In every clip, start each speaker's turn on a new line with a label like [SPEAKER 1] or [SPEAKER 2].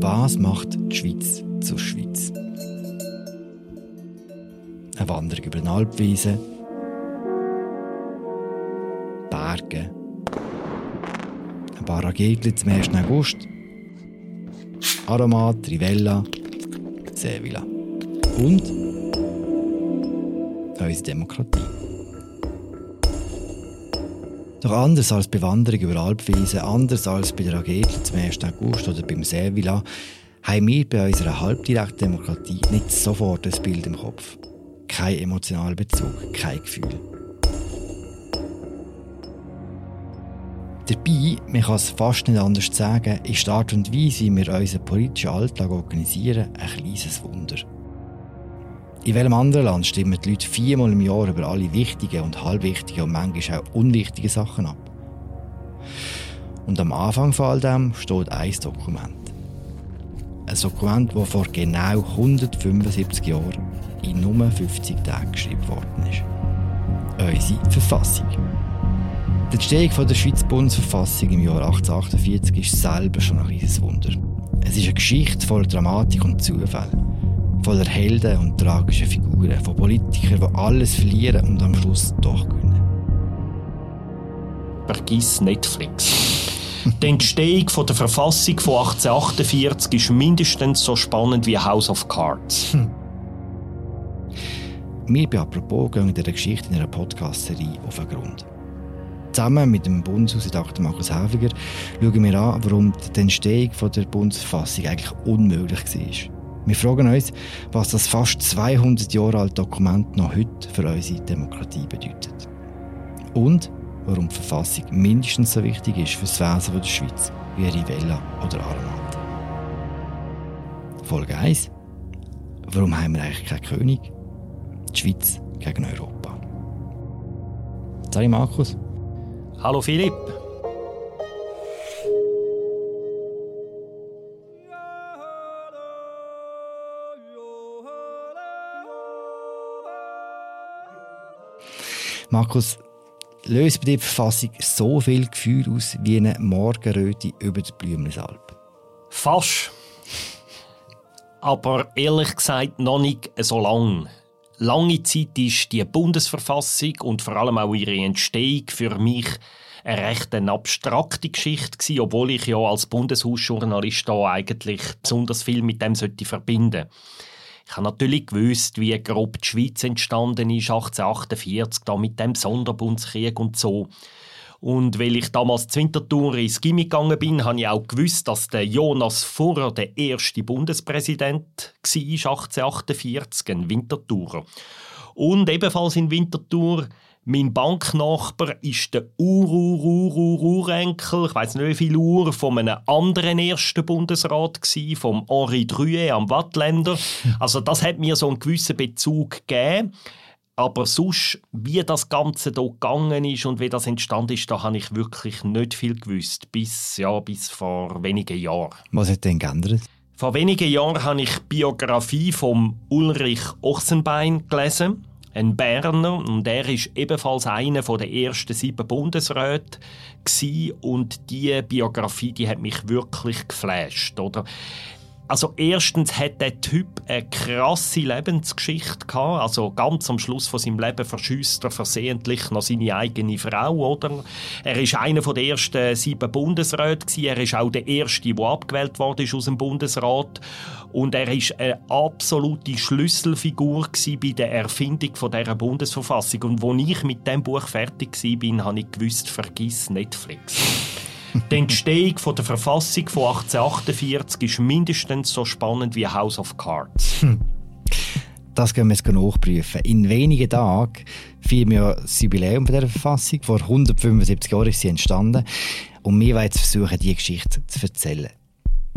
[SPEAKER 1] Was macht die Schweiz zur Schweiz? Eine Wanderung über den Alpwiese, Berge, ein paar Ragegli zum 1. August, Aromat, Rivella, Sevilla und unsere Demokratie. Doch anders als bei Wanderung über Alpwiese, anders als bei der Agedel zum 1. August oder beim Sevilla, haben wir bei unserer halbdirekten Demokratie nicht sofort ein Bild im Kopf. Kein emotionaler Bezug, kein Gefühl. Dabei, man kann es fast nicht anders sagen, ist die Art und Weise, wie wir unseren politischen Alltag organisieren, ein kleines Wunder. In welchem anderen Land stimmen die Leute viermal im Jahr über alle wichtigen und halbwichtigen und manchmal auch unwichtigen Sachen ab? Und am Anfang von all dem steht ein Dokument. Ein Dokument, das vor genau 175 Jahren in nur 50 Tagen geschrieben worden ist. Unsere Verfassung. Die Entstehung der Schweizer Bundesverfassung im Jahr 1848 ist selber schon ein riesiges Wunder. Es ist eine Geschichte voller Dramatik und Zufall voller Helden und tragischen Figuren, von Politikern, die alles verlieren und am Schluss doch gewinnen.
[SPEAKER 2] Vergiss Netflix. Die Entstehung der Verfassung von 1848 ist mindestens so spannend wie House of Cards. Hm.
[SPEAKER 1] Wir bei «Apropos» gehen in dieser Geschichte in einer Podcast-Serie auf den Grund. Zusammen mit dem Bundeshausredakteur Markus Häfiger schauen wir an, warum die Entstehung der Bundesverfassung eigentlich unmöglich war. Wir fragen uns, was das fast 200 Jahre alte Dokument noch heute für unsere Demokratie bedeutet. Und warum die Verfassung mindestens so wichtig ist für das Wesen der Schweiz wie Rivella oder Armand. Folge 1. Warum haben wir eigentlich keinen König? Die Schweiz gegen Europa. Salut Markus.
[SPEAKER 2] Hallo Philipp.
[SPEAKER 1] Markus, löst bei der Verfassung so viel Gefühl aus wie eine Morgenröte über der Blümlisalp?
[SPEAKER 2] Fast. Aber ehrlich gesagt noch nicht so lang. Lange Zeit ist die Bundesverfassung und vor allem auch ihre Entstehung für mich eine recht abstrakte Geschichte gewesen, obwohl ich ja als Bundeshausjournalist da eigentlich besonders viel mit dem verbinden sollte. Ich habe natürlich gewusst, wie grob die Schweiz entstanden ist, 1848, da mit dem Sonderbundskrieg und so. Und weil ich damals zu Winterthur ins Gimmi gegangen bin, habe ich auch gewusst, dass der Jonas Furrer der erste Bundespräsident war, 1848, ein Winterthurer. Und ebenfalls in Winterthur mein Banknachbar ist der Ur-Ur-Ur-Urenkel, ich weiß nicht wie viel Uhr, von einem anderen ersten Bundesrat gsi, vom Henri Druet am Wattländer. Also das hat mir so einen gewissen Bezug gegeben. Aber sonst, wie das Ganze hier gegangen ist und wie das entstanden ist, da habe ich wirklich nicht viel gewusst. Bis, ja, bis vor wenigen Jahren.
[SPEAKER 1] Was hat denn geändert?
[SPEAKER 2] Vor wenigen Jahren habe ich die Biografie von Ulrich Ochsenbein gelesen ein Berner und er ist ebenfalls einer der ersten sieben Bundesräte und die Biografie, die hat mich wirklich geflasht, oder? Also erstens hat der Typ eine krasse Lebensgeschichte gehabt. Also ganz am Schluss von seinem Leben verschüsst er versehentlich noch seine eigene Frau, oder? Er ist einer der ersten sieben Bundesräte Er ist auch der erste, der abgewählt wurde aus dem Bundesrat. Und er ist eine absolute Schlüsselfigur bei der Erfindung von dieser Bundesverfassung. Und als ich mit dem Buch fertig war, habe ich gewusst, vergiss Netflix. Die Entstehung von der Verfassung von 1848 ist mindestens so spannend wie House of Cards. Hm.
[SPEAKER 1] Das können wir jetzt nachprüfen. In wenigen Tagen feiern wir das Jubiläum dieser Verfassung. Vor 175 Jahren ist sie entstanden. Und wir wollen jetzt versuchen, diese Geschichte zu erzählen.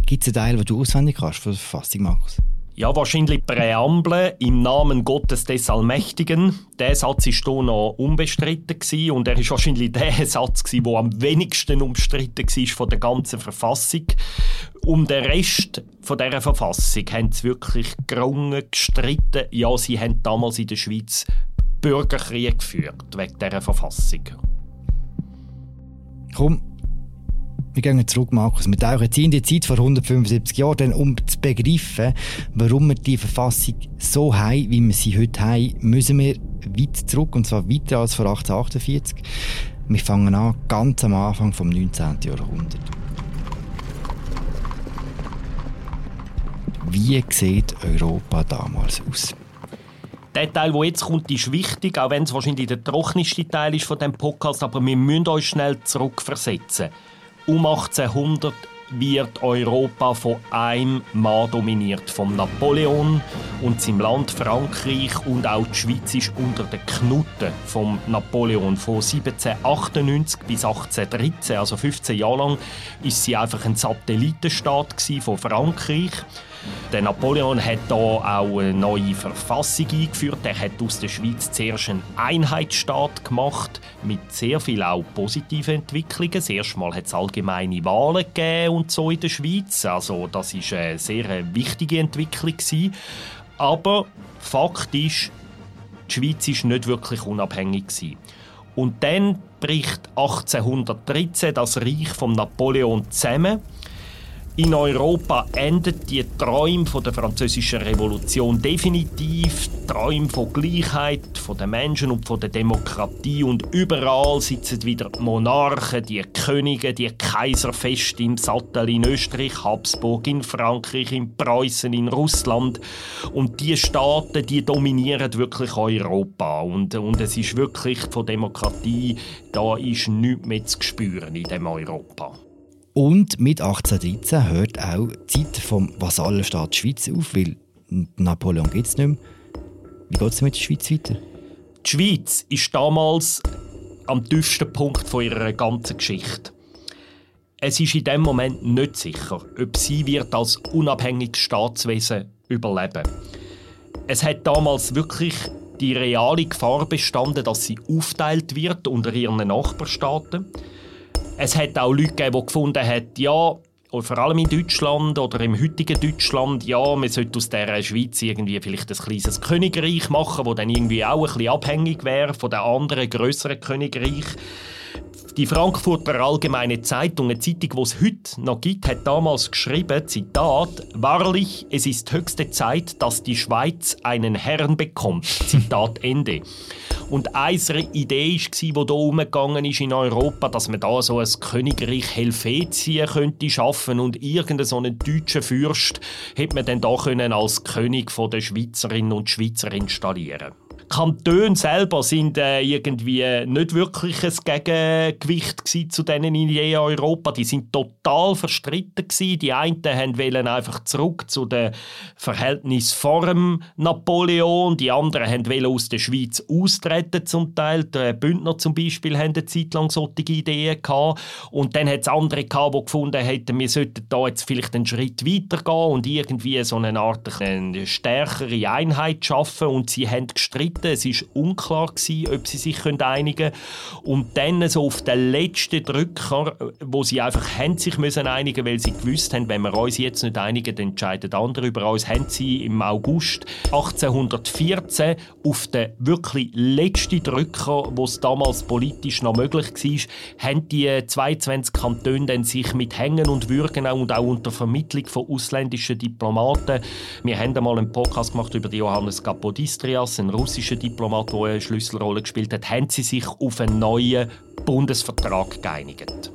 [SPEAKER 1] Gibt es einen Teil, den du auswendig kannst von der Verfassung, Markus?
[SPEAKER 2] Ja, wahrscheinlich Präambel im Namen Gottes des Allmächtigen. Der Satz war hier noch unbestritten gewesen und er ist wahrscheinlich der Satz der am wenigsten umstritten war von der ganzen Verfassung. Um den Rest von dieser Verfassung haben sie wirklich gerungen, gestritten. Ja, sie haben damals in der Schweiz Bürgerkrieg geführt wegen dieser Verfassung.
[SPEAKER 1] Komm, Wir gehen zurück, Markus. Wir tauchen jetzt in die Zeit vor 175 Jahren, denn um zu begreifen, warum wir die Verfassung so haben, wie wir sie heute haben, müssen wir weit zurück, und zwar weiter als vor 1848. Wir fangen an ganz am Anfang vom 19. Jahrhundert. Wie sieht Europa damals aus?
[SPEAKER 2] Der Teil, der jetzt kommt, ist wichtig, auch wenn es wahrscheinlich der trockenste Teil ist von dem Podcast, aber wir müssen uns schnell zurückversetzen. Um 1800 wird Europa von einem Mann dominiert, von Napoleon und seinem Land Frankreich und auch die Schweiz ist unter den Knuten von Napoleon. Von 1798 bis 1813, also 15 Jahre lang, ist sie einfach ein Satellitenstaat von Frankreich. Der Napoleon hat da auch eine neue Verfassung eingeführt. Er hat aus der Schweiz zuerst einen Einheitsstaat gemacht mit sehr viel auch positiven Entwicklungen. Das Mal hat es allgemeine Wahlen gegeben und so in der Schweiz. Also das ist eine sehr wichtige Entwicklung. Aber Fakt ist, die Schweiz ist nicht wirklich unabhängig. Und dann bricht 1813 das Reich von Napoleon zusammen. In Europa endet die Träume von der französischen Revolution definitiv. Träume von Gleichheit von den Menschen und von der Demokratie und überall sitzen wieder die Monarchen, die Könige, die Kaiser fest im Sattel in Österreich, Habsburg in Frankreich, in Preußen, in Russland und die Staaten, die dominieren wirklich Europa und, und es ist wirklich von Demokratie da ist nichts mehr zu spüren in dem Europa.
[SPEAKER 1] Und mit 1813 hört auch die Zeit vom Vasallenstaat Schweiz auf, weil Napoleon gibt es nicht mehr. Wie geht es mit der Schweiz weiter?
[SPEAKER 2] Die Schweiz ist damals am tiefsten Punkt von ihrer ganzen Geschichte. Es ist in dem Moment nicht sicher, ob sie wird als unabhängiges Staatswesen überleben. Es hat damals wirklich die reale Gefahr bestanden, dass sie aufteilt wird unter ihren Nachbarstaaten. Es hat auch Leute gegeben, die gefunden haben, ja, vor allem in Deutschland oder im heutigen Deutschland, ja, man sollte aus der Schweiz irgendwie vielleicht ein kleines Königreich machen, wo dann irgendwie auch ein bisschen abhängig wäre von den anderen größeren Königreich. Die Frankfurter Allgemeine Zeitung, eine Zeitung, die es heute noch gibt, hat damals geschrieben, Zitat, Wahrlich, es ist höchste Zeit, dass die Schweiz einen Herrn bekommt. Zitat Ende. Und eine Idee war, die hier umgegangen ist in Europa, dass man da so ein Königreich Helvetien könnte schaffen und irgendeinen so einen deutschen Fürst hätte man dann da können als König der Schweizerinnen und Schweizer installieren Kantone selber sind äh, irgendwie nicht wirklich ein Gegengewicht zu diesen Ideen Europa. Die sind total verstritten gewesen. Die einen wollten einfach zurück zu den Verhältnissen vor dem Napoleon. Die anderen wollten aus der Schweiz austreten zum Teil. Die Bündner zum Beispiel hatten eine Zeit lang solche Ideen gehabt. Und dann hat es andere gehabt, die gefunden hätten, wir sollten da jetzt vielleicht einen Schritt weiter gehen und irgendwie so eine Art eine stärkere Einheit schaffen. Und sie haben gestritten Seiten. Es war unklar, gewesen, ob sie sich einigen können. Und dann so auf den letzten Drücker, wo sie einfach haben sich müssen einigen weil sie gewusst haben, wenn wir uns jetzt nicht einigen, dann entscheiden andere über uns, haben sie im August 1814 auf den wirklich letzten Drücker, wo es damals politisch noch möglich war, haben die 22 Kantone dann sich mit Hängen und Würgen und auch unter Vermittlung von ausländischen Diplomaten. Wir haben einmal einen Podcast gemacht über Johannes Kapodistrias, einen russischen russischer Diplomat, der eine Schlüsselrolle gespielt hat, haben sie sich auf einen neuen Bundesvertrag geeinigt.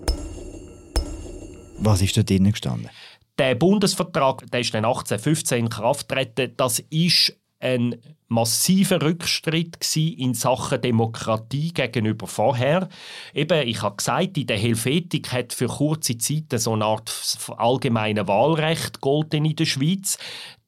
[SPEAKER 1] Was ist da drinnen gestanden?
[SPEAKER 2] Der Bundesvertrag, der ist dann 1815 in Kraft getreten. Das ist ein massiver Rückschritt in Sachen Demokratie gegenüber vorher. Eben, ich habe gesagt, in der Helvetik hat für kurze Zeit so eine Art allgemeine Wahlrecht golden in der Schweiz.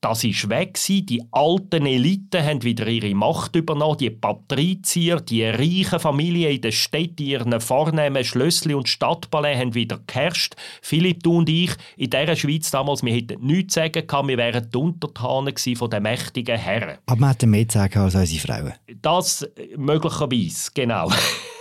[SPEAKER 2] Das ist weg Die alten Eliten haben wieder ihre Macht übernommen. Die Patrizier, die reichen Familien in den Städten, ihren vornehmen Schlössli und Stadtpalais haben wieder geherrscht. Philipp, du und ich, in dieser Schweiz damals, wir hätten nichts sagen können, wir wären die Untertanen von den mächtigen Herren.
[SPEAKER 1] Aber man hätte mehr zu sagen als unsere Frauen.
[SPEAKER 2] Das möglicherweise, genau.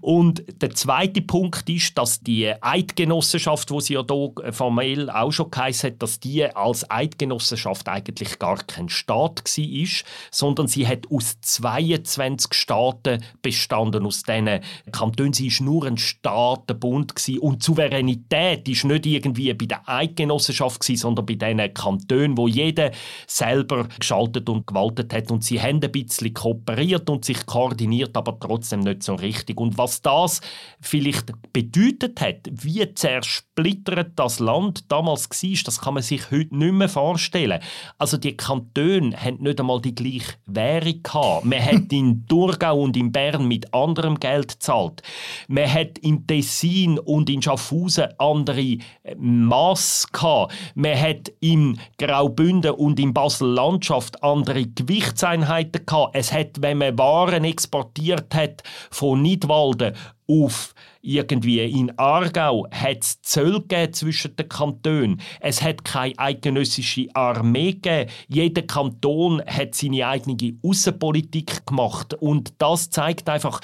[SPEAKER 2] und der zweite Punkt ist, dass die Eidgenossenschaft, wo sie ja hier formell auch schon geheißen hat, dass die als Eidgenossenschaft eigentlich gar kein Staat war, sondern sie hat aus 22 Staaten bestanden. Aus diesen Kantonen sie ist nur ein Staatenbund und Souveränität ist nicht irgendwie bei der Eidgenossenschaft sondern bei diesen Kantonen, wo jeder selber geschaltet und gewaltet hat und sie haben ein bisschen kooperiert und sich koordiniert, aber trotzdem nicht so richtig. Und was das vielleicht bedeutet hat, wie zersplittert das Land damals war, das kann man sich heute nicht mehr vorstellen. Also die Kantone haben nicht einmal die gleiche Währung gehabt. Man hat in Thurgau und in Bern mit anderem Geld gezahlt. Man hat im Tessin und in Schaffhausen andere äh, Maß gehabt. Man hat im Graubünden und in Basel-Landschaft andere Gewichtseinheiten gehabt. Es hat, wenn man Waren exportiert hat von Nidwalden auf irgendwie in Aargau hat es Zöll zwischen den Kantonen. Es hat keine eidgenössische Armee gegeben. Jeder Kanton hat seine eigene Außenpolitik gemacht und das zeigt einfach,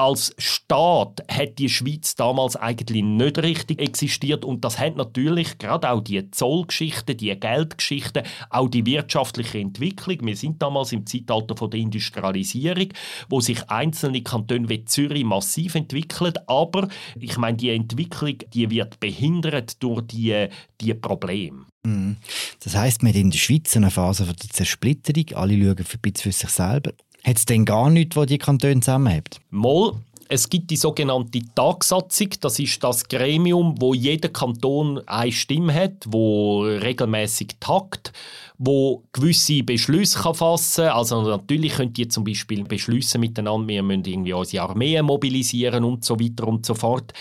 [SPEAKER 2] als Staat hat die Schweiz damals eigentlich nicht richtig existiert und das hat natürlich gerade auch die Zollgeschichte, die Geldgeschichte, auch die wirtschaftliche Entwicklung. Wir sind damals im Zeitalter von der Industrialisierung, wo sich einzelne Kantone wie Zürich massiv entwickeln, aber ich meine, die Entwicklung, die wird behindert durch die, die Probleme.
[SPEAKER 1] Mhm. Das heißt, wir haben in der Schweiz eine Phase der Zersplitterung. Alle schauen für, für sich selber. Hat es denn gar nichts, was die Kantone zusammenhält?
[SPEAKER 2] Mal, es gibt die sogenannte Tagsatzung. Das ist das Gremium, wo jeder Kanton eine Stimme hat, wo regelmäßig tagt, wo gewisse Beschlüsse fassen kann. Also natürlich könnt ihr zum Beispiel beschließen miteinander, wir müssen irgendwie unsere Armee mobilisieren und so weiter und so fort.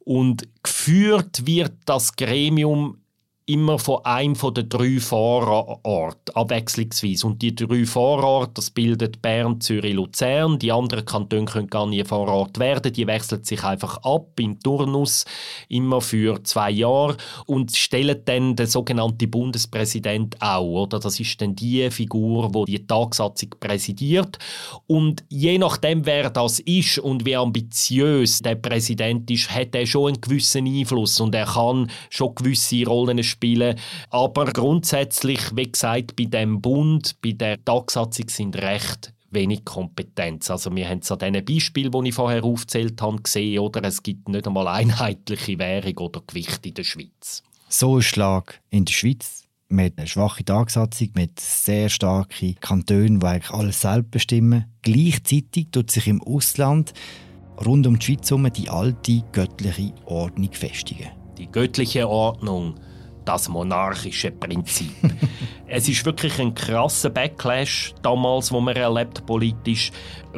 [SPEAKER 2] Und geführt wird das Gremium immer von einem von den drei Fahrorten, abwechslungsweise. Und die drei Fahrorte, das bildet Bern, Zürich, Luzern. Die anderen Kantone können gar nie Fahrort werden. Die wechseln sich einfach ab im Turnus, immer für zwei Jahre und stellen dann den sogenannten Bundespräsident auch. Oder? Das ist dann die Figur, wo die, die Tagsatzung präsidiert. Und je nachdem, wer das ist und wie ambitiös der Präsident ist, hat er schon einen gewissen Einfluss und er kann schon gewisse Rollen spielen spielen. Aber grundsätzlich, wie gesagt, bei dem Bund, bei der Tagsatzung sind recht wenig Kompetenz. Also wir haben es an diesen Beispielen, die ich vorher aufgezählt habe, gesehen, oder es gibt nicht einmal einheitliche Währung oder Gewicht in der Schweiz.
[SPEAKER 1] So ein Schlag in der Schweiz mit einer schwachen Tagsatzung, mit sehr starken Kantonen, die eigentlich alles selbst bestimmen. Gleichzeitig tut sich im Ausland rund um die Schweiz herum die alte göttliche Ordnung festigen.
[SPEAKER 2] Die göttliche Ordnung das monarchische Prinzip. es ist wirklich ein krasser Backlash damals, wo man erlebt politisch.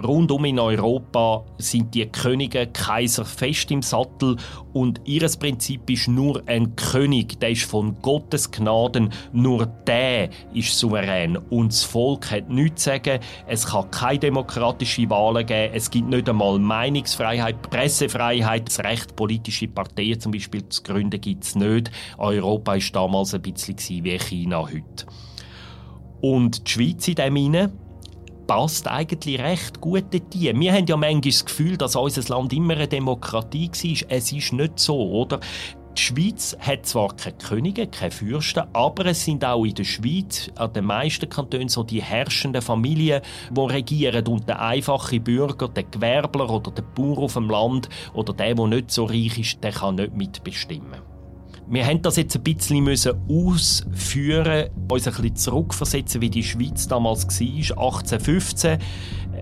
[SPEAKER 2] Rundum in Europa sind die Könige, Kaiser fest im Sattel und ihres Prinzip ist nur ein König, der ist von Gottes Gnaden, nur der ist souverän und das Volk hat nichts zu sagen. Es kann keine demokratische Wahlen geben, es gibt nicht einmal Meinungsfreiheit, Pressefreiheit, das Recht, politische Parteien zum Beispiel zu gründen, gibt es nicht. Europa war damals ein bisschen wie China heute. Und die Schweiz in dem Sinne passt eigentlich recht gut dorthin. Wir haben ja manchmal das Gefühl, dass unser Land immer eine Demokratie war. Es ist nicht so, oder? Die Schweiz hat zwar keine Könige, keine Fürsten, aber es sind auch in der Schweiz, an den meisten Kantonen, so die herrschenden Familien, die regieren und der einfache Bürger, der Gewerbler oder der Bauer auf dem Land oder der, der nicht so reich ist, der kann nicht mitbestimmen. Wir haben das jetzt ein bisschen müssen ausführen, uns ein bisschen zurückversetzen, wie die Schweiz damals war, 1815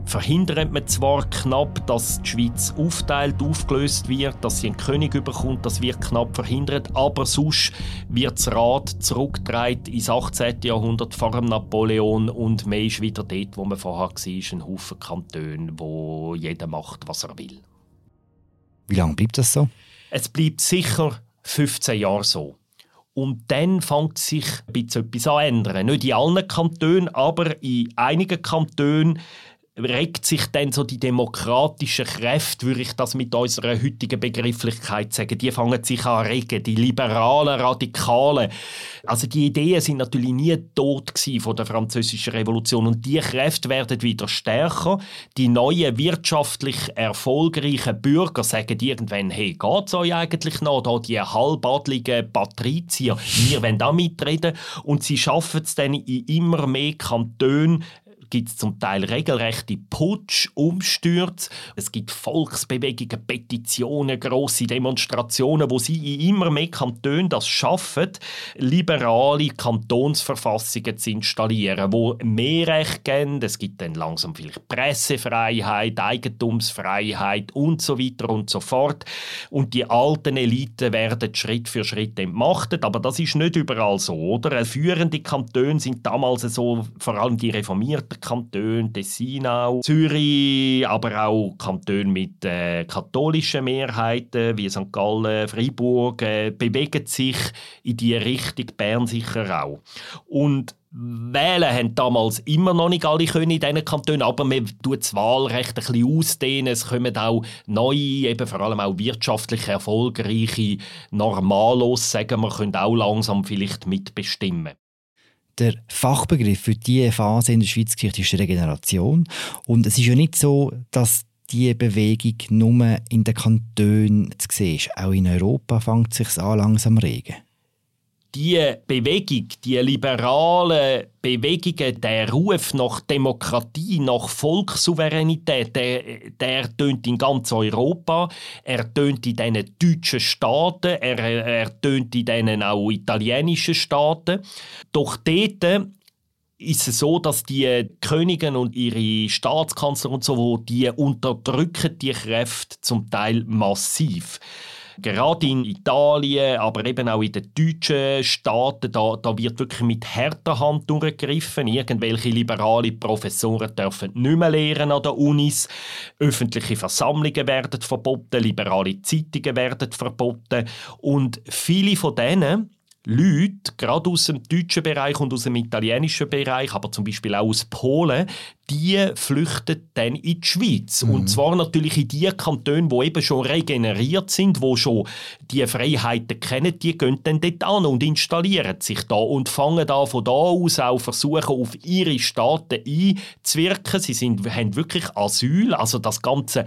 [SPEAKER 2] verhindert man zwar knapp, dass die Schweiz aufteilt, aufgelöst wird, dass sie einen König überkommt, das wird knapp verhindert, aber sonst wird das Rad zurückgetragen ins 18. Jahrhundert vor dem Napoleon und mehr ist wieder dort, wo man vorher war, ein Haufen Kantone, wo jeder macht, was er will.
[SPEAKER 1] Wie lange bleibt das so?
[SPEAKER 2] Es bleibt sicher 15 Jahre so. Und dann fängt sich ein bisschen etwas an ändern. Nicht in allen Kantonen, aber in einigen Kantonen regt sich dann so die demokratischen Kräfte, würde ich das mit unserer heutigen Begrifflichkeit sagen, die fangen sich an regen, die liberalen Radikalen. Also die Ideen sind natürlich nie tot von der französischen Revolution und die Kräfte werden wieder stärker. Die neuen wirtschaftlich erfolgreichen Bürger sagen irgendwann, hey, geht's euch eigentlich noch, da die halbadligen Patrizier, wir wollen da mitreden und sie schaffen es dann in immer mehr Kantonen, gibt es zum Teil regelrechte Putsch, Umstürze. Es gibt Volksbewegungen, Petitionen, große Demonstrationen, wo sie in immer mehr Kantonen das schaffen, liberale Kantonsverfassungen zu installieren, wo mehr Recht geben. Es gibt dann langsam vielleicht Pressefreiheit, Eigentumsfreiheit und so weiter und so fort. Und die alten Eliten werden Schritt für Schritt entmachtet, aber das ist nicht überall so, oder? Führende Kantone sind damals so, vor allem die reformierten Kantone, Tessinau, Zürich, aber auch Kantone mit äh, katholischen Mehrheiten wie St. Gallen, Freiburg, äh, bewegen sich in die Richtung, Bern sicher auch. Und Wählen haben damals immer noch nicht alle können in diesen Kantonen, aber man tut das Wahlrecht ein bisschen ausdehnen. Es kommen auch neue, eben vor allem auch wirtschaftlich erfolgreiche Normalos, sagen wir, können auch langsam vielleicht mitbestimmen.
[SPEAKER 1] Der Fachbegriff für diese Phase in der Schweizer Geschichte ist Regeneration. Und es ist ja nicht so, dass die Bewegung nur in den Kantonen zu sehen ist. Auch in Europa fängt es sich an langsam regen
[SPEAKER 2] die Bewegung, die liberalen Bewegungen, der Ruf nach Demokratie, nach Volkssouveränität, der, der tönt in ganz Europa. Er tönt in diesen deutschen Staaten, er, er tönt in diesen auch italienischen Staaten. Doch dort ist es so, dass die Königin und ihre Staatskanzler und so, die unterdrücken die Kräfte zum Teil massiv. Gerade in Italien, aber eben auch in den deutschen Staaten, da, da wird wirklich mit härter Hand durchgegriffen. Irgendwelche liberale Professoren dürfen nicht mehr lehren an den Unis. Öffentliche Versammlungen werden verboten, liberale Zeitungen werden verboten. Und viele von denen Leute, gerade aus dem deutschen Bereich und aus dem italienischen Bereich, aber zum Beispiel auch aus Polen, die flüchten dann in die Schweiz. Mhm. Und zwar natürlich in die Kantone, die eben schon regeneriert sind, wo schon die Freiheiten kennen, die gehen dann dort an und installieren sich da und fangen da von da aus auch versuchen, auf ihre Staaten einzuwirken. Sie sind, haben wirklich Asyl, also das ganze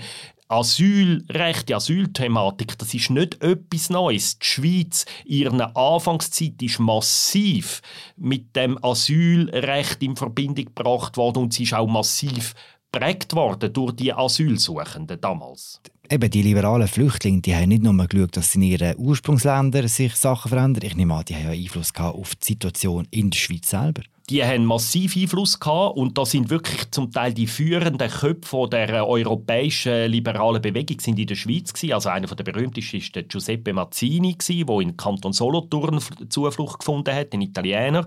[SPEAKER 2] Asylrecht, die Asylthematik, das ist nicht etwas Neues. Die Schweiz, ihre Anfangszeit ist massiv mit dem Asylrecht in Verbindung gebracht worden und sie ist auch massiv prägt worden durch die Asylsuchenden damals.
[SPEAKER 1] Eben, die liberalen Flüchtlinge, die haben nicht nur geschaut, dass in ihren Ursprungsländern sich Sachen verändern. Ich nehme an, die haben ja Einfluss auf die Situation in der Schweiz selber
[SPEAKER 2] die haben massiv Einfluss gehabt und da sind wirklich zum Teil die führenden Köpfe der europäischen liberalen Bewegung sind in der Schweiz gewesen. Also einer der berühmtesten ist der Giuseppe Mazzini gewesen, der in Kanton Solothurn Zuflucht gefunden hat, ein Italiener.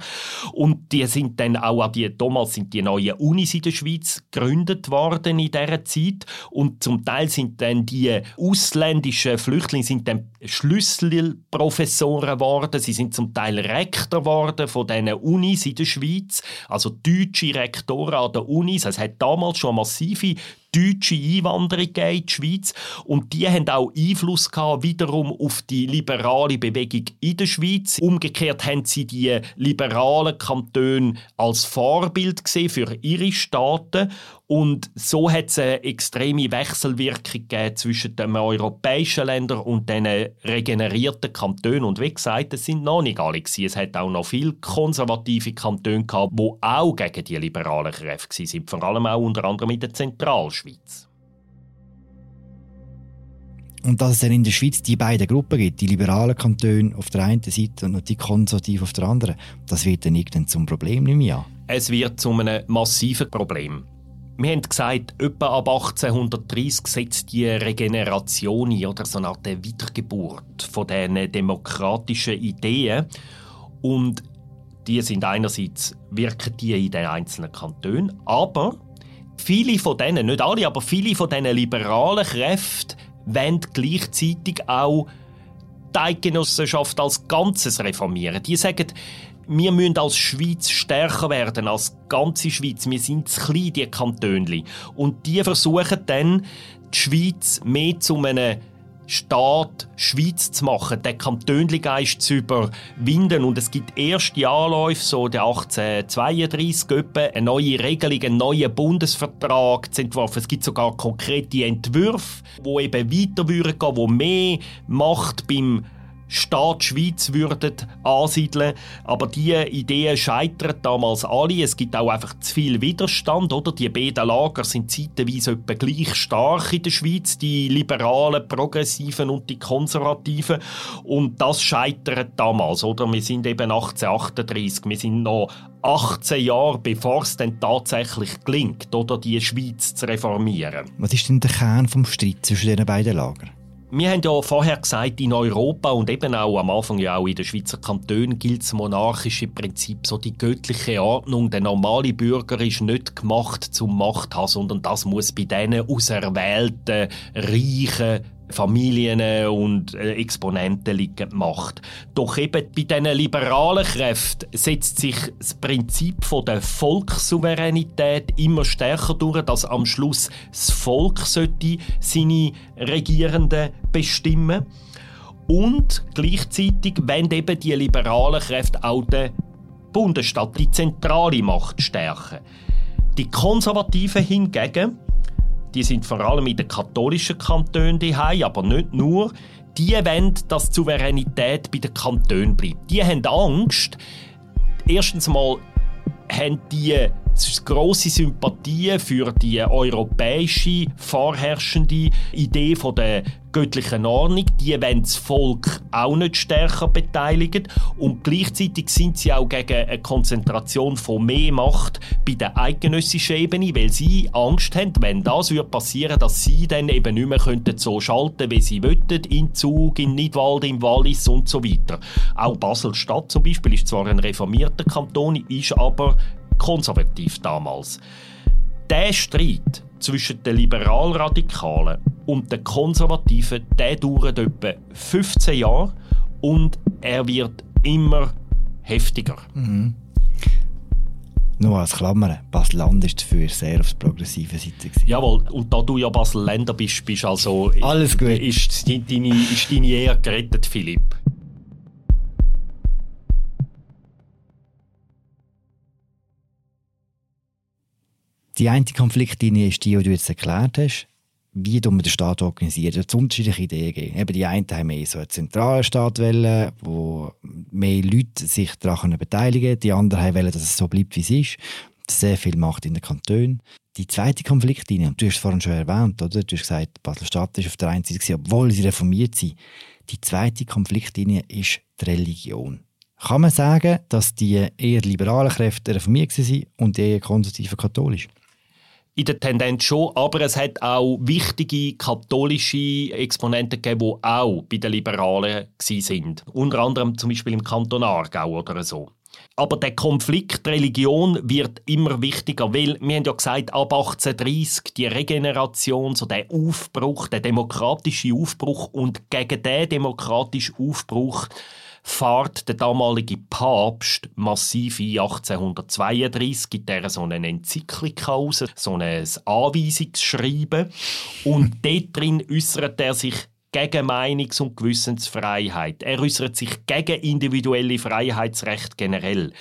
[SPEAKER 2] Und die sind dann auch an die damals sind die neuen Unis in der Schweiz gegründet worden in dieser Zeit und zum Teil sind dann die ausländischen Flüchtlinge sind dann Schlüsselprofessoren geworden. Sie sind zum Teil Rektor geworden von diesen Unis in der Schweiz Schweiz, also deutsche Rektoren an den Unis. Es hat damals schon massive deutsche Einwanderung in die Schweiz und die haben auch Einfluss gehabt wiederum auf die liberale Bewegung in der Schweiz. Umgekehrt haben sie die liberalen Kantone als Vorbild gesehen für ihre Staaten und so hat es eine extreme Wechselwirkung gegeben zwischen den europäischen Ländern und den regenerierten Kantonen. Und wie gesagt, es sind noch nicht alle gewesen. Es hat auch noch viele konservative Kantone gehabt, die auch gegen die liberalen Kräfte waren. Vor allem auch unter anderem in der Zentralschweiz.
[SPEAKER 1] Und dass es dann in der Schweiz die beiden Gruppen gibt, die liberalen Kantone auf der einen Seite und die konservativen auf der anderen, das wird dann irgendwann zum Problem nicht mehr.
[SPEAKER 2] Es wird zu einem massiven Problem. Wir haben gesagt, etwa ab 1830 setzt die Regeneration oder so eine Art Wiedergeburt von diesen demokratischen Ideen. Und die sind einerseits, wirken die in den einzelnen Kantonen, aber viele von denen, nicht alle, aber viele von diesen liberalen Kräften wollen gleichzeitig auch die Eidgenossenschaft als Ganzes reformieren. Die sagen, wir müssen als Schweiz stärker werden, als ganze Schweiz. Wir sind zu klein, die Kantönli. Und die versuchen dann, die Schweiz mehr zu einem Staat Schweiz zu machen, den Kantönligeist zu überwinden. Und es gibt erste Anläufe, so der 1832 etwa, eine neue Regelung, einen neuen Bundesvertrag zu entwerfen. Es gibt sogar konkrete Entwürfe, wo eben weiter gehen, wo mehr Macht beim Staat Schweiz würden ansiedeln. Aber diese Ideen scheitern damals alle. Es gibt auch einfach zu viel Widerstand. Oder? Die beiden Lager sind zeitweise etwa gleich stark in der Schweiz, die Liberalen, Progressiven und die Konservativen. Und das scheitert damals. Oder? Wir sind eben 1838, wir sind noch 18 Jahre, bevor es dann tatsächlich gelingt, oder die Schweiz zu reformieren.
[SPEAKER 1] Was ist denn der Kern vom Streit zwischen diesen beiden Lagern?
[SPEAKER 2] Wir haben ja vorher gesagt, in Europa und eben auch am Anfang ja auch in den Schweizer Kantonen gilt das monarchische Prinzip, so die göttliche Ordnung. Der normale Bürger ist nicht gemacht zum Macht haben, sondern das muss bei diesen auserwählten, reichen Familien und äh, Exponenten liegen Macht. Doch eben bei diesen liberalen Kräften setzt sich das Prinzip von der Volkssouveränität immer stärker durch, dass am Schluss das Volk sollte seine Regierenden bestimmen und gleichzeitig wenn eben die liberalen Kräfte auch den Bundesstaat, die zentrale Macht stärken. Die Konservativen hingegen die sind vor allem in den katholischen Kantonen daheim, aber nicht nur. Die wollen, dass die Souveränität bei den Kantonen bleibt. Die haben Angst. Erstens mal haben die große Sympathie für die europäische vorherrschende Idee von der göttlichen Ordnung. Die wollen das Volk auch nicht stärker beteiligen und gleichzeitig sind sie auch gegen eine Konzentration von mehr Macht bei der eidgenössischen Ebene, weil sie Angst haben, wenn das passieren würde, dass sie dann eben nicht mehr könnten so schalten, wie sie wollten, in Zug, in Nidwald, im Wallis und so weiter. Auch Basel-Stadt zum Beispiel ist zwar ein reformierter Kanton, ist aber konservativ damals. Der Streit zwischen den Liberalradikalen und den Konservativen, der dauert etwa 15 Jahre und er wird immer heftiger.
[SPEAKER 1] Mhm. Nur als Klammer, Basel-Land ist dafür sehr auf der progressiven Seite. Gewesen.
[SPEAKER 2] Jawohl, und da du ja Basel-Länder bist, bist also...
[SPEAKER 1] Alles gut.
[SPEAKER 2] Ist deine, ist deine Ehe gerettet, Philipp?
[SPEAKER 1] Die eine Konfliktlinie ist die, die du jetzt erklärt hast. Wie man den Staat organisiert. Es unterschiedliche Ideen geben. Eben die einen haben mehr so einen zentralen Staat wollen, wo mehr Leute sich daran beteiligen können. Die anderen wollen, dass es so bleibt, wie es ist. Sehr viel Macht in den Kantonen. Die zweite Konfliktlinie, und du hast es vorhin schon erwähnt, oder? Du hast gesagt, Basel-Stadt ist auf der einen Seite, obwohl sie reformiert sind. Die zweite Konfliktlinie ist die Religion. Kann man sagen, dass die eher liberalen Kräfte reformiert waren und die eher konservativen katholisch?
[SPEAKER 2] In der Tendenz schon, aber es hat auch wichtige katholische Exponenten gegeben, die auch bei den Liberalen sind. Unter anderem zum Beispiel im Kanton Aargau oder so. Aber der Konflikt Religion wird immer wichtiger, weil wir haben ja gesagt, ab 1830 die Regeneration, so der Aufbruch, der demokratische Aufbruch und gegen den demokratischen Aufbruch fährt der damalige Papst massiv in 1832, gibt er so eine Enzyklika raus, so ein Anweisungsschreiben. Und dort drin äußert er sich gegen Meinungs- und Gewissensfreiheit. Er äußert sich gegen individuelle Freiheitsrecht generell.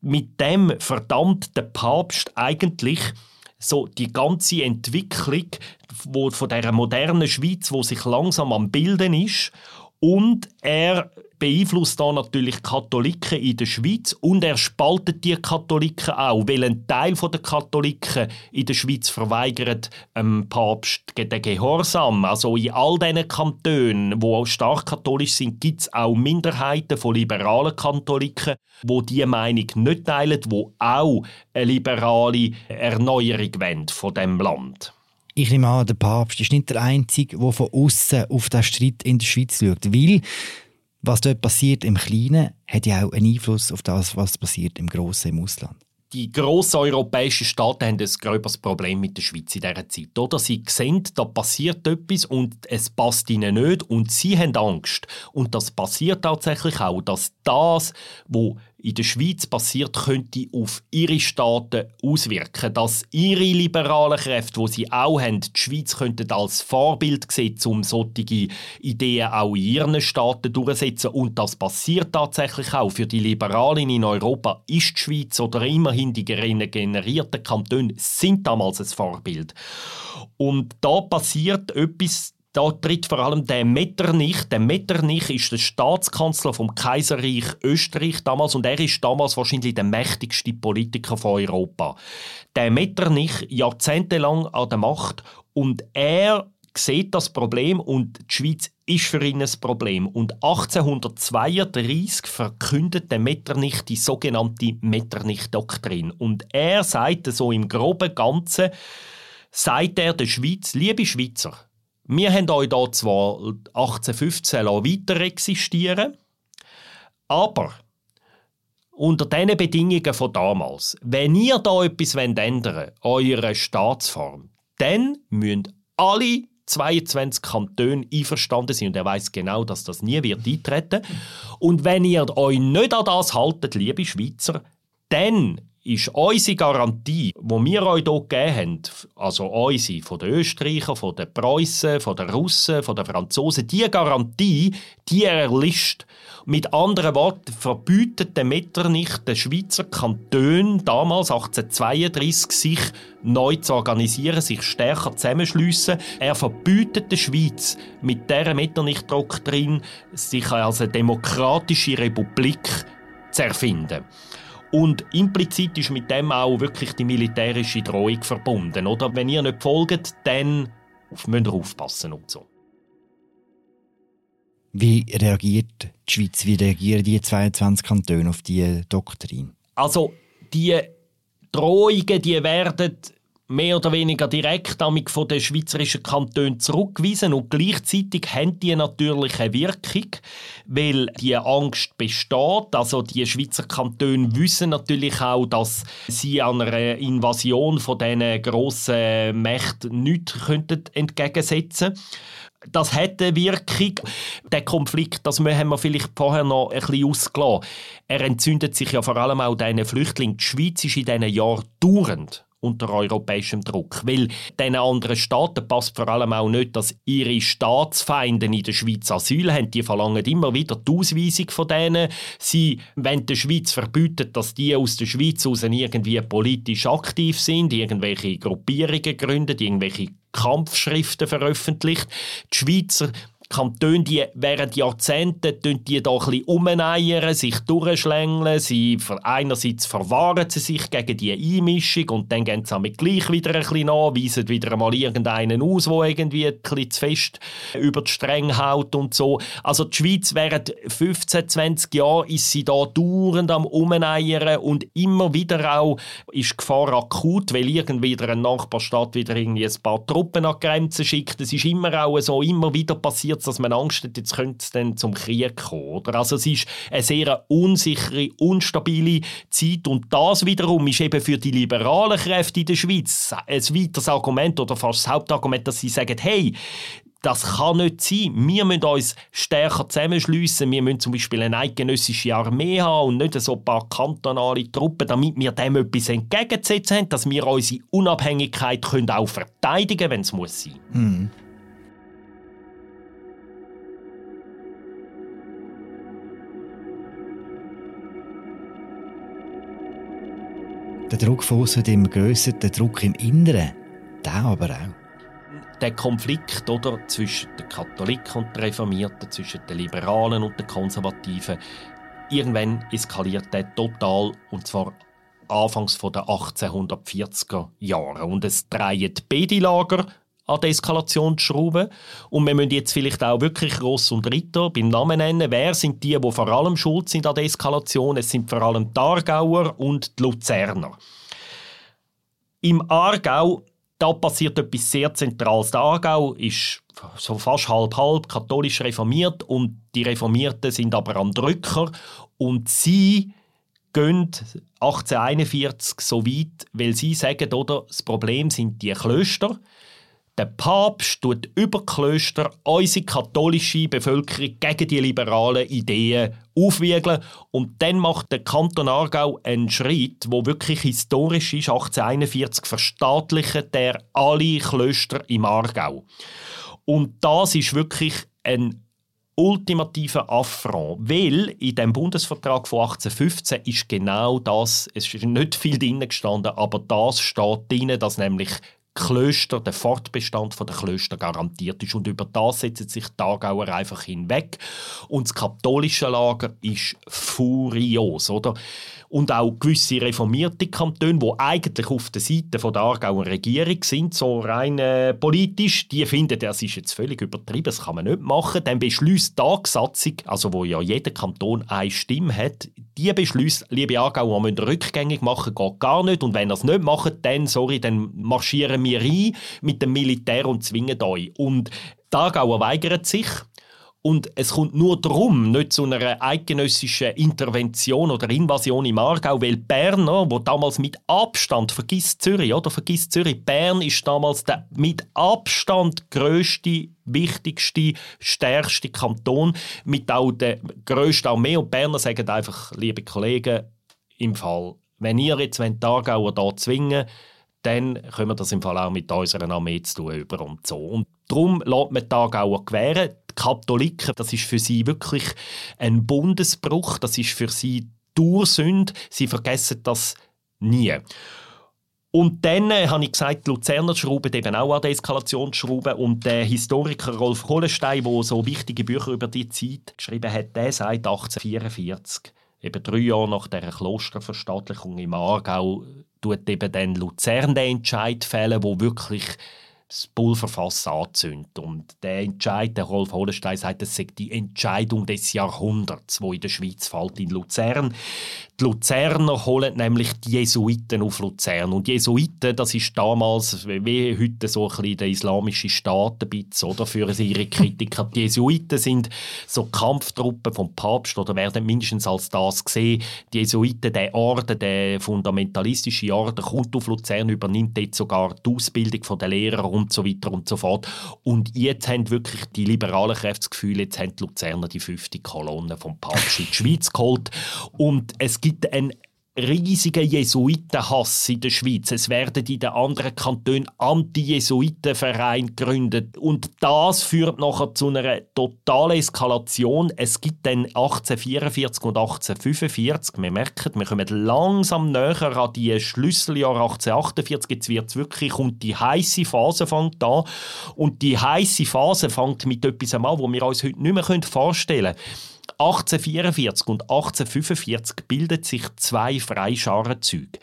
[SPEAKER 2] Mit dem verdammt der Papst eigentlich so die ganze Entwicklung wo, von der modernen Schweiz, wo sich langsam am Bilden ist und er beeinflusst da natürlich Katholiken in der Schweiz und er spaltet die Katholiken auch, weil ein Teil der Katholiken in der Schweiz verweigert dem Papst den Gehorsam. Also in all diesen Kantonen, wo auch stark katholisch sind, gibt es auch Minderheiten von liberalen Katholiken, wo die Meinung nicht teilen, wo auch eine liberale Erneuerung wollen von dem Land.
[SPEAKER 1] Ich nehme an, der Papst ist nicht der Einzige, der von außen auf den Streit in der Schweiz schaut, weil was dort passiert im Kleinen, hat ja auch einen Einfluss auf das, was passiert im Grossen im Ausland.
[SPEAKER 2] Die grossen europäischen Staaten haben ein gröberes Problem mit der Schweiz in dieser Zeit. Oder? Sie sehen, da passiert etwas und es passt ihnen nicht und sie haben Angst. Und das passiert tatsächlich auch, dass das, was in der Schweiz passiert, könnte auf ihre Staaten auswirken. Dass ihre liberalen Kräfte, die sie auch haben, die Schweiz könnten als Vorbild sehen, um solche Ideen auch in ihren Staaten durchzusetzen. Und das passiert tatsächlich auch. Für die Liberalen in Europa ist die Schweiz oder immerhin die generierten Kantone sind damals ein Vorbild. Und da passiert etwas da tritt vor allem der Metternich. Der Metternich ist der Staatskanzler vom Kaiserreich Österreich damals und er ist damals wahrscheinlich der mächtigste Politiker von Europa. Der Metternich jahrzehntelang an der Macht und er sieht das Problem und die Schweiz ist für ihn ein Problem. Und 1832 verkündet der Metternich die sogenannte Metternich-Doktrin. Und er sagt so im groben Ganzen, sagt er der Schweiz, liebe Schweizer, wir haben euch hier zwar 1815 weiter existieren aber unter diesen Bedingungen von damals, wenn ihr da etwas ändern wollt, eure Staatsform, dann müssen alle 22 Kantone einverstanden sind. Und er weiß genau, dass das nie wird eintreten. Und wenn ihr euch nicht an das haltet, liebe Schweizer, dann ist unsere Garantie, die wir euch hier gegeben haben, also unsere, von den Österreichern, von den Preußen, von den Russen, von den Franzosen, diese Garantie, die erlischt. Mit anderen Worten verbietet der Metternich den Schweizer Kantonen damals 1832 sich neu zu organisieren, sich stärker zusammenschliessen. Er verbietet der Schweiz mit dieser Metternich-Doktrin sich als eine demokratische Republik zu erfinden. Und implizit ist mit dem auch wirklich die militärische Drohung verbunden. Oder wenn ihr nicht folgt, dann müsst ihr aufpassen und so.
[SPEAKER 1] Wie reagiert die Schweiz, wie reagieren die 22 Kantone auf diese Doktrin?
[SPEAKER 2] Also, die Drohungen, die werden mehr oder weniger direkt von den schweizerischen Kantonen zurückgewiesen und gleichzeitig haben die natürlich eine Wirkung, weil die Angst besteht. Also die Schweizer Kantone wissen natürlich auch, dass sie an einer Invasion von diesen grossen Mächten nichts entgegensetzen könnten das eine Wirkung. Der Konflikt, das haben wir vielleicht vorher noch ein bisschen ausgelassen. Er entzündet sich ja vor allem auch diesen Flüchtlingen. Die Schweiz ist in diesen Jahren dauernd unter europäischem Druck. Weil den anderen Staaten passt vor allem auch nicht, dass ihre Staatsfeinde in der Schweiz Asyl haben. Die verlangen immer wieder die Ausweisung von denen. Sie wenn der Schweiz verbieten, dass die aus der Schweiz aus irgendwie politisch aktiv sind, irgendwelche Gruppierungen gründen, irgendwelche Kampfschriften veröffentlicht. Die Schweizer Kantone, die während Jahrzehnten die da ein bisschen umeiern, sich durchschlängeln. Sie, einerseits verwahren sie sich gegen die Einmischung und dann gehen sie gleich wieder ein bisschen an, weisen wieder einmal irgendeinen aus, der irgendwie ein bisschen zu fest über die Stränge haut und so. Also die Schweiz während 15, 20 Jahren ist sie da dauernd am umeiern und immer wieder auch ist die Gefahr akut, weil irgendwie ein Nachbarstaat wieder irgendwie ein paar Truppen an die Grenzen schickt. Es ist immer auch so, immer wieder passiert passiert dass man Angst hat, jetzt könnte es dann zum Krieg kommen. Oder? Also es ist eine sehr unsichere, unstabile Zeit und das wiederum ist eben für die liberalen Kräfte in der Schweiz ein weiteres Argument oder fast das Hauptargument, dass sie sagen, hey, das kann nicht sein. Wir müssen uns stärker zusammenschliessen. Wir müssen zum Beispiel eine eidgenössische Armee haben und nicht so ein paar kantonale Truppen, damit wir dem etwas entgegenzusetzen haben, dass wir unsere Unabhängigkeit können auch verteidigen können, wenn es muss sein. Hm.
[SPEAKER 1] Der Druck von außen immer grösser, der Druck im Inneren, der aber auch.
[SPEAKER 2] Der Konflikt oder, zwischen den Katholiken und den Reformierten, zwischen den Liberalen und den Konservativen, irgendwann eskaliert der total und zwar anfangs der 1840er Jahre. Und es drehen beide Lager an der Eskalationsschraube. Und wir müssen jetzt vielleicht auch wirklich Ross und Ritter beim Namen nennen. Wer sind die, die vor allem schuld sind an der Eskalation? Es sind vor allem die Aargauer und die Luzerner. Im Aargau da passiert etwas sehr Zentrales. Der Aargau ist so fast halb-halb katholisch reformiert und die Reformierten sind aber am Drücker und sie gehen 1841 so weit, weil sie sagen, oder, das Problem sind die Klöster Der Papst tut über Klöster unsere katholische Bevölkerung gegen die liberalen Ideen aufwiegeln und dann macht der Kanton Aargau einen Schritt, wo wirklich historisch ist, 1841 verstaatlichen der alle Klöster im Aargau. Und das ist wirklich ein ultimativer Affront, weil in dem Bundesvertrag von 1815 ist genau das, es ist nicht viel drin gestanden, aber das steht drin, dass nämlich Klöster, der Fortbestand der Klöster garantiert ist. Und über das setzen sich die Aargauer einfach hinweg. Und das katholische Lager ist furios, oder? Und auch gewisse reformierte Kantone, die eigentlich auf der Seite der Aargauer Regierung sind, so rein äh, politisch, die finden, das ist jetzt völlig übertrieben, das kann man nicht machen. Dann beschließt die Tagsatzung, also wo ja jeder Kanton eine Stimme hat, die beschließt, liebe Aargauer, müssen rückgängig machen, geht gar nicht. Und wenn ihr es nicht macht, dann, sorry, dann marschieren wir rein mit dem Militär und zwingen euch. Und die Aargauer weigern sich. Und es kommt nur darum, nicht zu einer eidgenössischen Intervention oder Invasion im Aargau, weil Berner, wo damals mit Abstand, vergiss Zürich, oder vergiss Zürich, Bern ist damals der mit Abstand größte, wichtigste, stärkste Kanton mit auch der grössten Armee. Und Berner sagen einfach, liebe Kollegen, im Fall, wenn ihr jetzt die Aargauer da zwingen dann können wir das im Fall auch mit unserer Armee zu tun und so. Und darum lässt man die Aargauer gewähren. Katholiken, das ist für sie wirklich ein Bundesbruch, das ist für sie Ursünde. Sie vergessen das nie. Und dann äh, habe ich gesagt, die Luzerner schrauben eben auch an der Eskalationsschraube. Und der Historiker Rolf Kohlenstein, der so wichtige Bücher über die Zeit geschrieben hat, der sagt 1844, eben drei Jahre nach der Klosterverstaatlichung im Aargau, tut eben dann Luzern den Entscheid fällen, wo wirklich das Pulverfass anzündet. Und der Entscheid, der Rolf Hollenstein sagt, das sei die Entscheidung des Jahrhunderts, wo in der Schweiz fällt, in Luzern. Die Luzerner holen nämlich die Jesuiten auf Luzern. Und Jesuiten, das ist damals wie heute so ein bisschen der islamische Staat ein bisschen, oder, für ihre Kritiker. Die Jesuiten sind so Kampftruppen vom Papst oder werden mindestens als das gesehen. Die Jesuiten, der Orden, der fundamentalistische Orden, kommt auf Luzern, übernimmt dort sogar die Ausbildung der Lehrer und so weiter und so fort. Und jetzt haben wirklich die liberalen Kräfte das Gefühl, jetzt haben die Luzerner die fünfte Kolonne vom Papst in die Schweiz geholt. Und es gibt einen riesigen Jesuitenhass in der Schweiz. Es werden in den anderen Kantonen Anti-Jesuitenvereine gegründet. Und das führt nachher zu einer totalen Eskalation. Es gibt dann 1844 und 1845, wir merken, wir kommen langsam näher an die Schlüsseljahre 1848. Jetzt wird es wirklich, und die heiße Phase fängt an. Und die heiße Phase fängt mit etwas an, wo wir uns heute nicht mehr vorstellen können. 1844 und 1845 bilden sich zwei Freischarenzüge.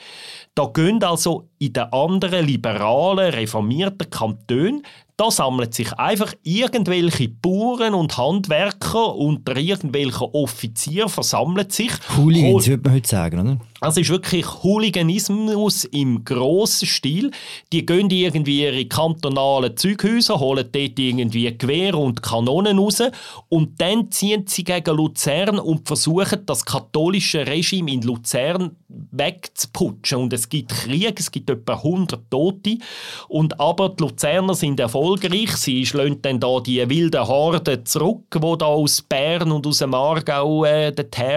[SPEAKER 2] Da gehen also in den anderen liberalen, reformierten Kantonen da sammeln sich einfach irgendwelche Bauern und Handwerker unter irgendwelchen Offizieren versammeln sich.
[SPEAKER 1] Hooligans, würde man heute sagen, oder?
[SPEAKER 2] Also es ist wirklich Hooliganismus im grossen Stil. Die gehen irgendwie ihre kantonalen Zeughäuser, holen dort irgendwie Gewehr und Kanonen raus und dann ziehen sie gegen Luzern und versuchen, das katholische Regime in Luzern wegzuputschen. Und es gibt Krieg, es gibt etwa 100 Tote. Und aber die Luzerner sind erfolgreich. Sie schlagen dann da die wilden Horden zurück, die da aus Bern und aus dem Aargau äh,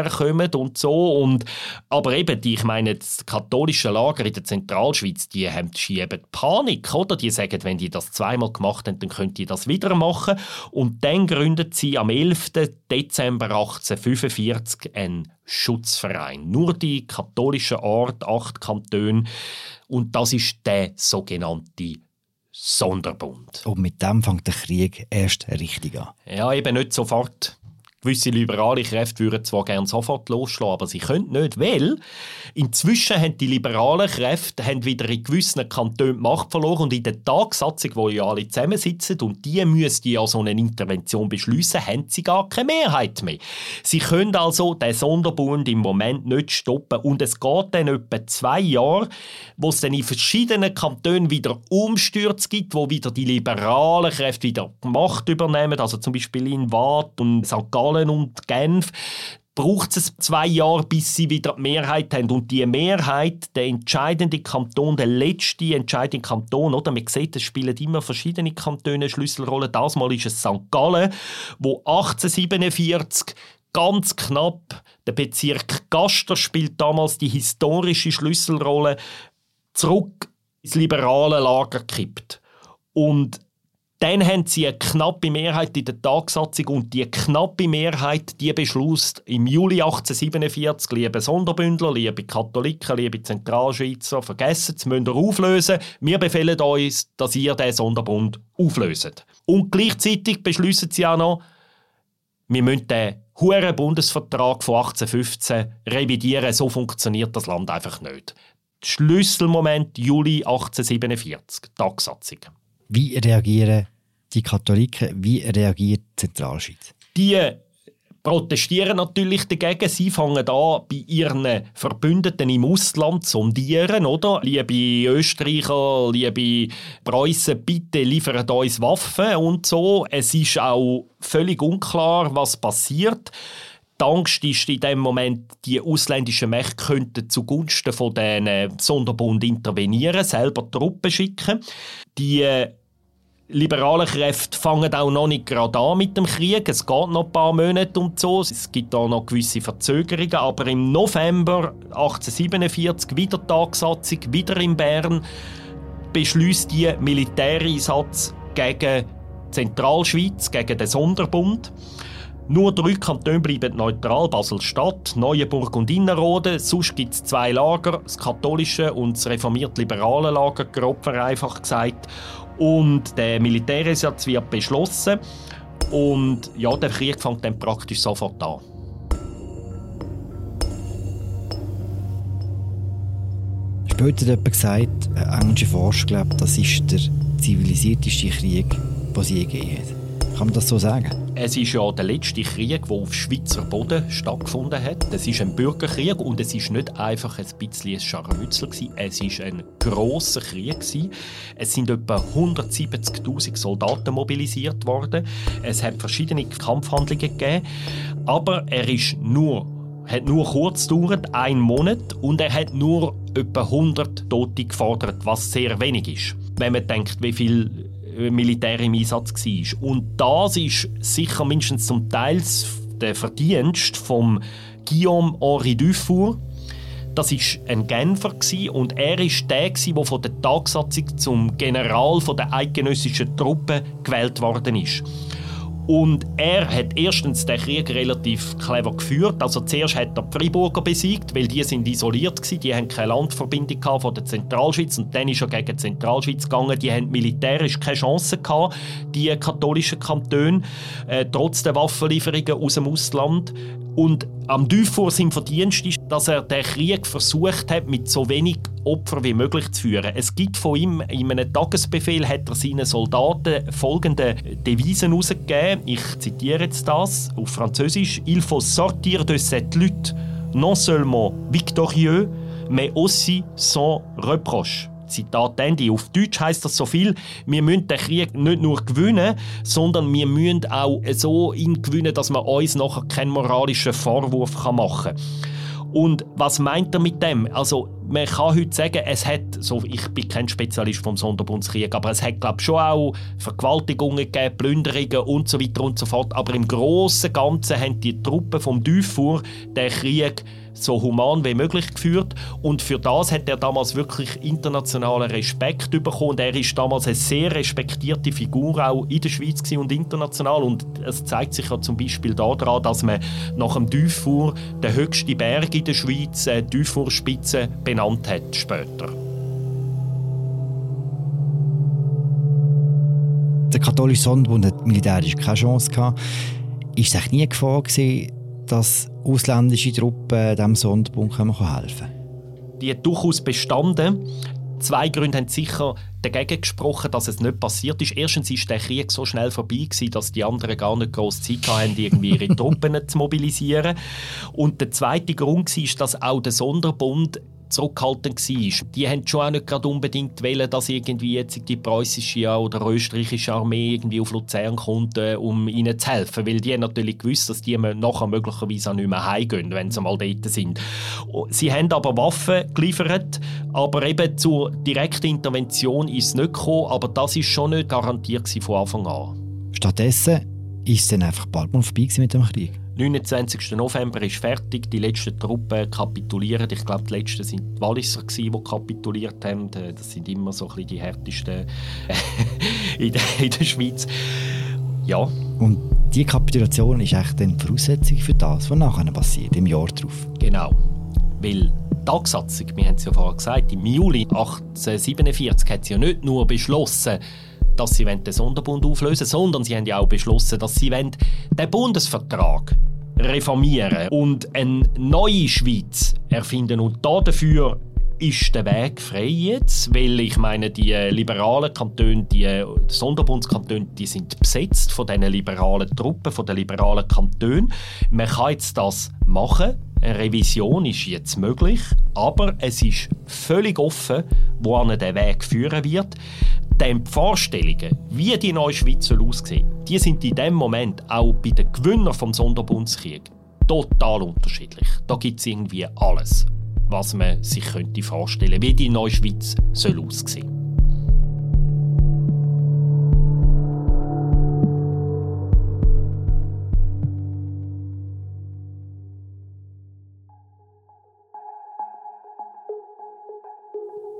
[SPEAKER 2] kommen und so. Und, aber eben, die, ich meine, das katholische Lager in der Zentralschweiz, die haben schieben Panik, oder? Die sagen, wenn die das zweimal gemacht haben, dann können die das wieder machen. Und dann gründet sie am 11. Dezember 1845 ein Schutzverein. Nur die katholische Ort, acht Kantone. Und das ist der sogenannte Sonderbund.
[SPEAKER 1] Und mit dem fängt der Krieg erst richtig an.
[SPEAKER 2] Ja, eben nicht sofort. Gewisse liberale Kräfte würden zwar gerne sofort losschlagen, aber sie können nicht, weil inzwischen haben die liberalen Kräfte haben wieder in gewissen Kantonen Macht verloren und in der Tagsatzung, wo ja alle zusammensitzen und die müssten ja so eine Intervention beschließen, haben sie gar keine Mehrheit mehr. Sie können also den Sonderbund im Moment nicht stoppen und es geht dann etwa zwei Jahre, wo es dann in verschiedenen Kantonen wieder Umstürze gibt, wo wieder die liberalen Kräfte wieder Macht übernehmen, also zum Beispiel in Waadt und St. Gallen Zahlen und Genf. braucht es zwei Jahre, bis sie wieder die Mehrheit haben. Und die Mehrheit, der entscheidende Kanton, der letzte entscheidende Kanton, oder? Man sieht, es spielen immer verschiedene Kantone Schlüsselrollen. Das Mal ist es St. Gallen, wo 1847 ganz knapp der Bezirk Gaster spielt damals die historische Schlüsselrolle zurück ins liberale Lager kippt. Und dann haben sie eine knappe Mehrheit in der Tagsatzung und die knappe Mehrheit, die beschließt im Juli 1847, liebe Sonderbündler, liebe Katholiken, liebe Zentralschweizer, vergessen es, müsst ihr auflösen. Wir befehlen uns, dass ihr diesen Sonderbund auflöst. Und gleichzeitig beschließen sie auch noch, wir müssen den hohen Bundesvertrag von 1815 revidieren. So funktioniert das Land einfach nicht. Schlüsselmoment Juli 1847, Tagsatzung.
[SPEAKER 1] Wie reagieren die Katholiken, wie reagiert die Zentralschweiz?
[SPEAKER 2] Die protestieren natürlich dagegen. Sie fangen an, bei ihren Verbündeten im Ausland zu sondieren, oder? Liebe Österreicher, liebe Preußen, bitte liefert uns Waffen und so. Es ist auch völlig unklar, was passiert. Die Angst ist in dem Moment, die ausländischen Mächte könnten zugunsten von den Sonderbund intervenieren, selber Truppen schicken. Die liberalen Kräfte fangen auch noch nicht gerade an mit dem Krieg. Es geht noch ein paar Monate und so. Es gibt auch noch gewisse Verzögerungen. Aber im November 1847, wieder Tagsatzung, wieder in Bern, beschließt die Militäreinsatz gegen Zentralschweiz, gegen den Sonderbund. Nur drei Kantone bleiben neutral, Basel-Stadt, Neuenburg und Innerrhoden. Sonst gibt es zwei Lager, das katholische und das reformiert-liberale Lager, grob vereinfacht gesagt. Und der Militäreinsatz wird beschlossen. Und ja, der Krieg fängt dann praktisch sofort an.
[SPEAKER 1] Später hat jemand gesagt, ein englischer Forscher glaubt, das ist der zivilisierteste Krieg, den es je gegeben hat. Kann man das so sagen?
[SPEAKER 2] Es ist ja der letzte Krieg, der auf Schweizer Boden stattgefunden hat. Es ist ein Bürgerkrieg und es ist nicht einfach ein bisschen ein Scharmützel Es ist ein grosser Krieg Es sind etwa 170.000 Soldaten mobilisiert worden. Es hat verschiedene Kampfhandlungen gegeben, aber er ist nur hat nur kurz gedauert, einen Monat, und er hat nur etwa 100 Tote gefordert, was sehr wenig ist. Wenn man denkt, wie viel Militär im Einsatz war. Und das ist sicher mindestens zum Teil der Verdienst von Guillaume Henri Dufour. Das war ein Genfer und er war der, der von der Tagsatzung zum General der eidgenössischen Truppen gewählt worden ist. Und er hat erstens den Krieg relativ clever geführt. Also zuerst hat er die Freiburger besiegt, weil die sind isoliert waren. Die haben keine Landverbindung von der Zentralschweiz. Und dann ist er gegen die Zentralschweiz gegangen. Die haben militärisch keine Chance gehabt, die katholischen Kantone, äh, trotz der Waffenlieferungen aus dem Ausland. Und am Dufour sein Verdienst ist, dass er den Krieg versucht hat, mit so wenig Opfern wie möglich zu führen. Es gibt von ihm, in einem Tagesbefehl hat er seinen Soldaten folgende Devisen herausgegeben. Ich zitiere jetzt das auf Französisch. Il faut sortir de cette lutte non seulement victorieux, mais aussi sans reproche. Zitat Ende. Auf Deutsch heißt das so viel, wir müssen den Krieg nicht nur gewinnen, sondern wir müssen auch so ihn gewinnen, dass man uns nachher keinen moralischen Vorwurf machen kann. Und was meint er mit dem? Also, man kann heute sagen, es hat, so, ich bin kein Spezialist vom Sonderbundskrieg, aber es hat, glaube schon auch Vergewaltigungen gegeben, Plünderungen und so weiter und so fort. Aber im Großen und Ganzen haben die Truppen vom Dufour den Krieg so human wie möglich geführt und für das hat er damals wirklich internationalen Respekt bekommen und er ist damals eine sehr respektierte Figur auch in der Schweiz und international und es zeigt sich ja zum Beispiel daran, dass man nach dem Dufour den höchsten Berg in der Schweiz, äh, Dufourspitze, benannt hat später.
[SPEAKER 1] Der katholische Sonderbund hat militärisch keine Chance gehabt. Ist es nie Gefahr gewesen, dass ausländische Truppen diesem Sonderbund helfen können?
[SPEAKER 2] Die hat durchaus bestanden. Zwei Gründe haben sicher dagegen gesprochen, dass es nicht passiert ist. Erstens ist der Krieg so schnell vorbei gewesen, dass die anderen gar nicht groß Zeit hatten, irgendwie ihre Truppen zu mobilisieren. Und der zweite Grund war, dass auch der Sonderbund zurückhaltend war. Die haben schon auch nicht gerade unbedingt wollen, dass irgendwie jetzt die preußische oder österreichische Armee irgendwie auf Luzern kommt, äh, um ihnen zu helfen, weil die haben natürlich gewusst, dass die nachher möglicherweise auch nicht mehr heimgehen, wenn sie mal dort sind. Sie haben aber Waffen geliefert, aber eben zur direkten Intervention ist es nicht gekommen, aber das ist schon nicht garantiert von Anfang an.
[SPEAKER 1] Stattdessen ist es dann einfach bald mal vorbei mit dem Krieg.
[SPEAKER 2] 29. November ist fertig, die letzten Truppen kapitulieren. Ich glaube, die letzten sind die Walliser, die kapituliert haben. Das sind immer so ein die härtesten in, der, in der Schweiz. Ja.
[SPEAKER 1] Und die Kapitulation ist echt die Voraussetzung für das, was nachher passiert, im Jahr darauf.
[SPEAKER 2] Genau. Weil die Tagsatzung, wir haben es ja vorher gesagt, im Juli 1847 hat sie ja nicht nur beschlossen, dass sie den Sonderbund auflösen wollen, sondern sie haben ja auch beschlossen, dass sie den Bundesvertrag reformieren und eine neue Schweiz erfinden. Und dafür ist der Weg frei jetzt, weil ich meine, die liberalen Kantone, die Sonderbundskantone, die sind besetzt von diesen liberalen Truppen, von den liberalen Kantonen. Man kann jetzt das machen. Eine Revision ist jetzt möglich, aber es ist völlig offen, wohin der Weg führen wird. Denn die Vorstellungen, wie die neue Schweiz aussehen soll, die sind in dem Moment auch bei den Gewinnern vom Sonderbundskrieg total unterschiedlich. Da gibt es irgendwie alles, was man sich könnte vorstellen wie die neue Schweiz soll aussehen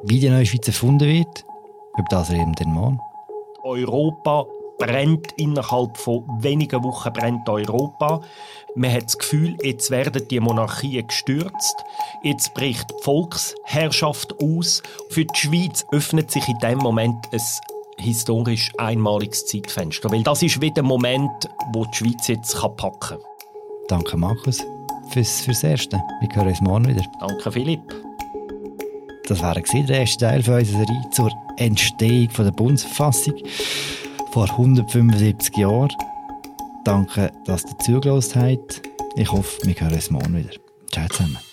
[SPEAKER 1] Wie die neue Schweiz erfunden wird, ob das eben den Mann?
[SPEAKER 2] Europa brennt innerhalb von wenigen Wochen brennt Europa. Man hat das Gefühl, jetzt werden die Monarchien gestürzt, jetzt bricht die Volksherrschaft aus. Für die Schweiz öffnet sich in dem Moment ein historisch einmaliges Zeitfenster, weil das ist wieder der Moment, wo die Schweiz jetzt packen kann.
[SPEAKER 1] Danke Markus fürs, fürs Erste. Wir hören uns morgen wieder.
[SPEAKER 2] Danke Philipp.
[SPEAKER 1] Das war der erste Teil von unserer Serie zur Entstehung der Bundesverfassung vor 175 Jahren. Danke, dass ihr zugelassen habt. Ich hoffe, wir hören uns morgen wieder. Ciao zusammen.